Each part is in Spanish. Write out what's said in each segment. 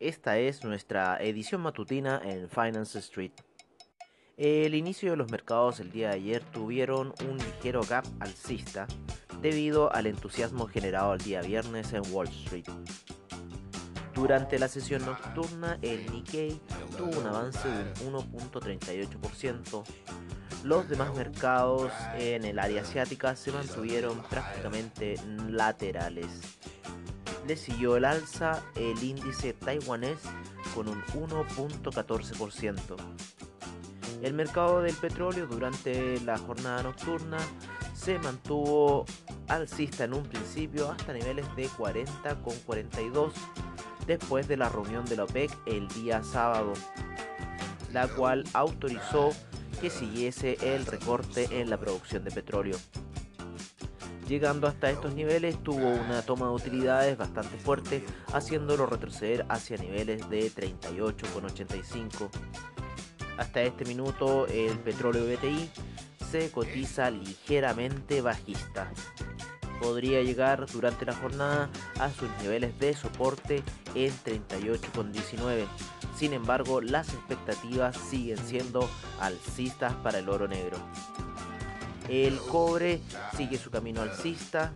Esta es nuestra edición matutina en Finance Street. El inicio de los mercados el día de ayer tuvieron un ligero gap alcista debido al entusiasmo generado el día viernes en Wall Street. Durante la sesión nocturna, el Nikkei tuvo un avance de un 1.38%. Los demás mercados en el área asiática se mantuvieron prácticamente laterales siguió el alza el índice taiwanés con un 1.14%. El mercado del petróleo durante la jornada nocturna se mantuvo alcista en un principio hasta niveles de 40,42 después de la reunión de la OPEC el día sábado, la cual autorizó que siguiese el recorte en la producción de petróleo llegando hasta estos niveles tuvo una toma de utilidades bastante fuerte, haciéndolo retroceder hacia niveles de 38,85. Hasta este minuto el petróleo BTI se cotiza ligeramente bajista. Podría llegar durante la jornada a sus niveles de soporte en 38,19. Sin embargo, las expectativas siguen siendo alcistas para el oro negro. El cobre sigue su camino alcista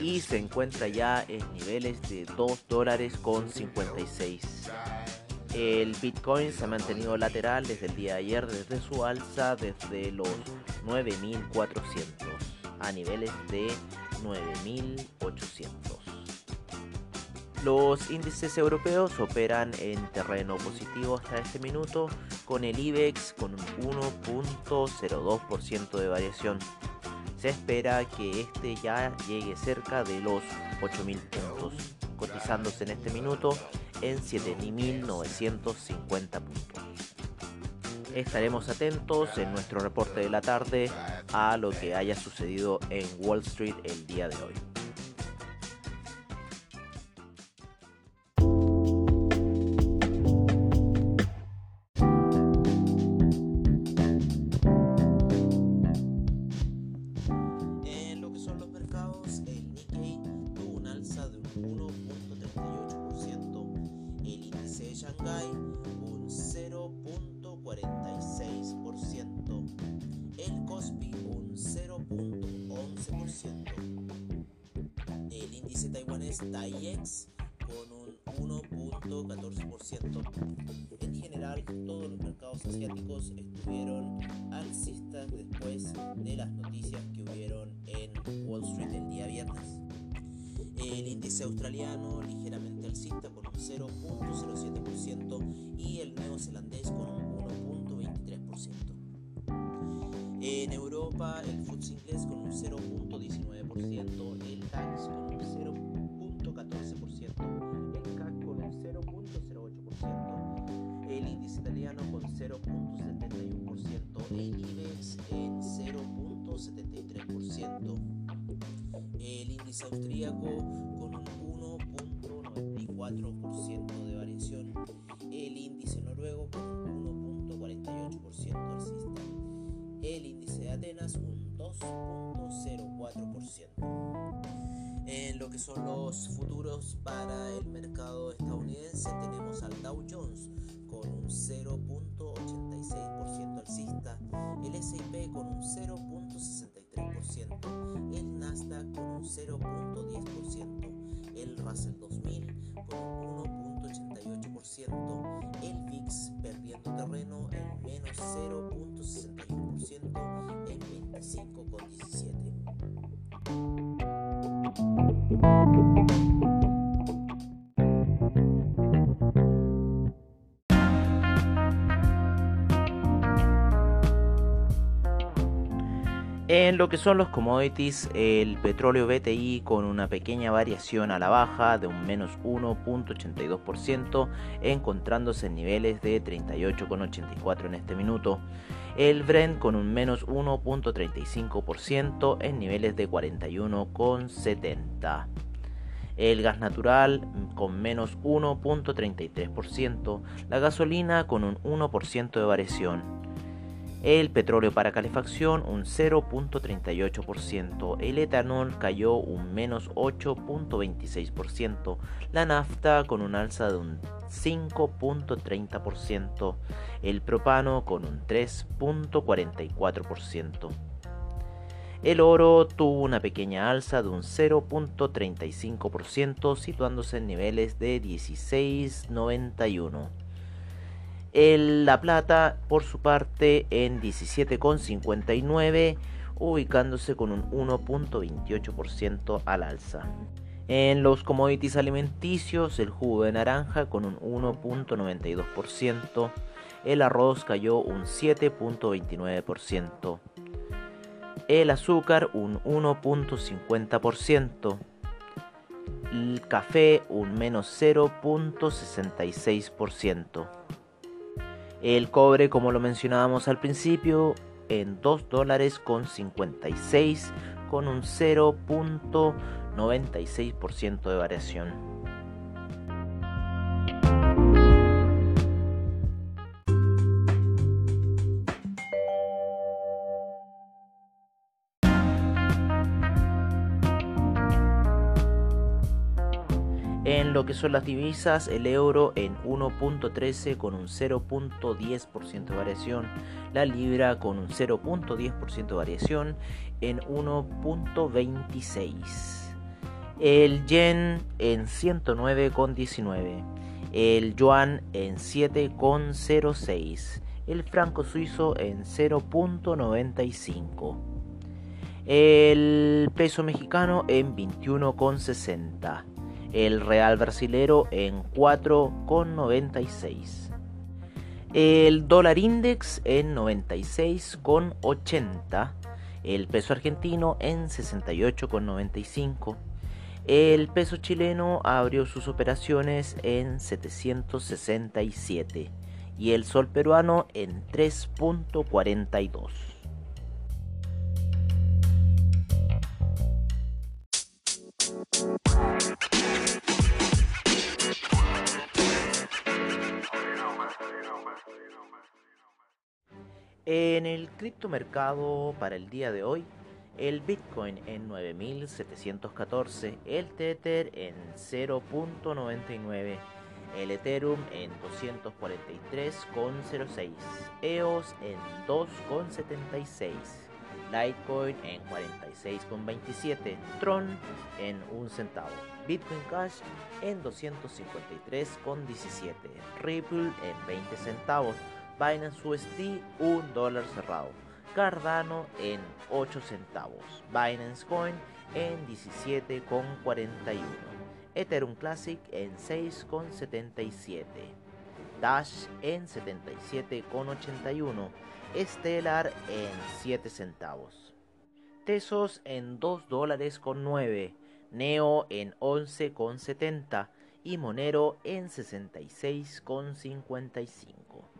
y se encuentra ya en niveles de 2 dólares con 56. El Bitcoin se ha mantenido lateral desde el día de ayer, desde su alza desde los 9400 a niveles de 9800. Los índices europeos operan en terreno positivo hasta este minuto, con el IBEX con un 1.02% de variación. Se espera que este ya llegue cerca de los 8.000 puntos, cotizándose en este minuto en 7.950 puntos. Estaremos atentos en nuestro reporte de la tarde a lo que haya sucedido en Wall Street el día de hoy. Un 0.11%, el índice taiwanés TAIEX con un 1.14%. En general, todos los mercados asiáticos estuvieron alcistas después de las noticias que hubieron en Wall Street el día viernes. El índice australiano ligeramente alcista con un 0.07% y el neozelandés con un 1.23%. Europa el FTSE inglés con un 0.19%, el DAX con un 0.14%, el CAC con un 0.08%, el índice italiano con 0.71%, el IBEX en 0.73% el índice austríaco con un 1.94% Atenas un 2.04%. En lo que son los futuros para el mercado estadounidense tenemos al Dow Jones con un 0.86% alcista, el S&P con un 0.63%, el Nasdaq con un 0.10%, el Russell 2000 con un 1.88%, el VIX perdiendo terreno en menos 0.61% En lo que son los commodities, el petróleo BTI con una pequeña variación a la baja de un menos 1.82%, encontrándose en niveles de 38,84 en este minuto. El Brent con un menos 1.35% en niveles de 41,70. El gas natural con menos 1.33%. La gasolina con un 1% de variación el petróleo para calefacción un 0.38%, el etanol cayó un menos 8.26%, la nafta con un alza de un 5.30%, el propano con un 3.44%. El oro tuvo una pequeña alza de un 0.35%, situándose en niveles de 16.91. La Plata, por su parte, en 17,59, ubicándose con un 1.28% al alza. En los commodities alimenticios, el jugo de naranja con un 1.92%, el arroz cayó un 7.29%, el azúcar un 1.50%, el café un menos 0.66%. El cobre, como lo mencionábamos al principio, en 2 dólares con 56 con un 0.96% de variación. En lo que son las divisas, el euro en 1.13 con un 0.10% de variación, la libra con un 0.10% de variación en 1.26. El yen en 109,19. El yuan en 7,06. El franco suizo en 0.95. El peso mexicano en 21,60 el real brasilero en 4,96. El dólar index en 96,80. El peso argentino en 68,95. El peso chileno abrió sus operaciones en 767 y el sol peruano en 3.42. En el criptomercado para el día de hoy, el Bitcoin en 9714, el Tether en 0.99, el Ethereum en 243,06, EOS en 2,76, Litecoin en 46,27, Tron en 1 centavo, Bitcoin Cash en 253,17, Ripple en 20 centavos, Binance USD 1 dólar cerrado. Cardano en 8 centavos. Binance Coin en 17,41. Ethereum Classic en 6,77. Dash en 77,81. Stellar en 7 centavos. Tesos en 2 dólares con 9. Neo en 11,70 y Monero en 66,55.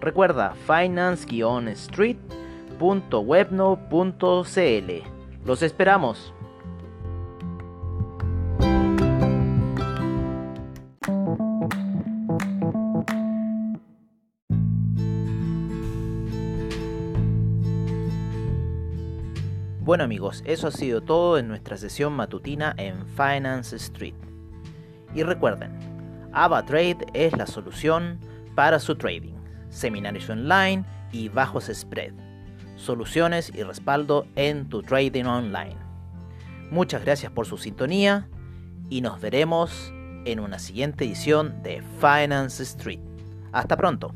Recuerda finance-street.webno.cl. Los esperamos. Bueno amigos, eso ha sido todo en nuestra sesión matutina en Finance Street. Y recuerden, AvaTrade es la solución para su trading seminarios online y bajos spread. Soluciones y respaldo en tu trading online. Muchas gracias por su sintonía y nos veremos en una siguiente edición de Finance Street. Hasta pronto.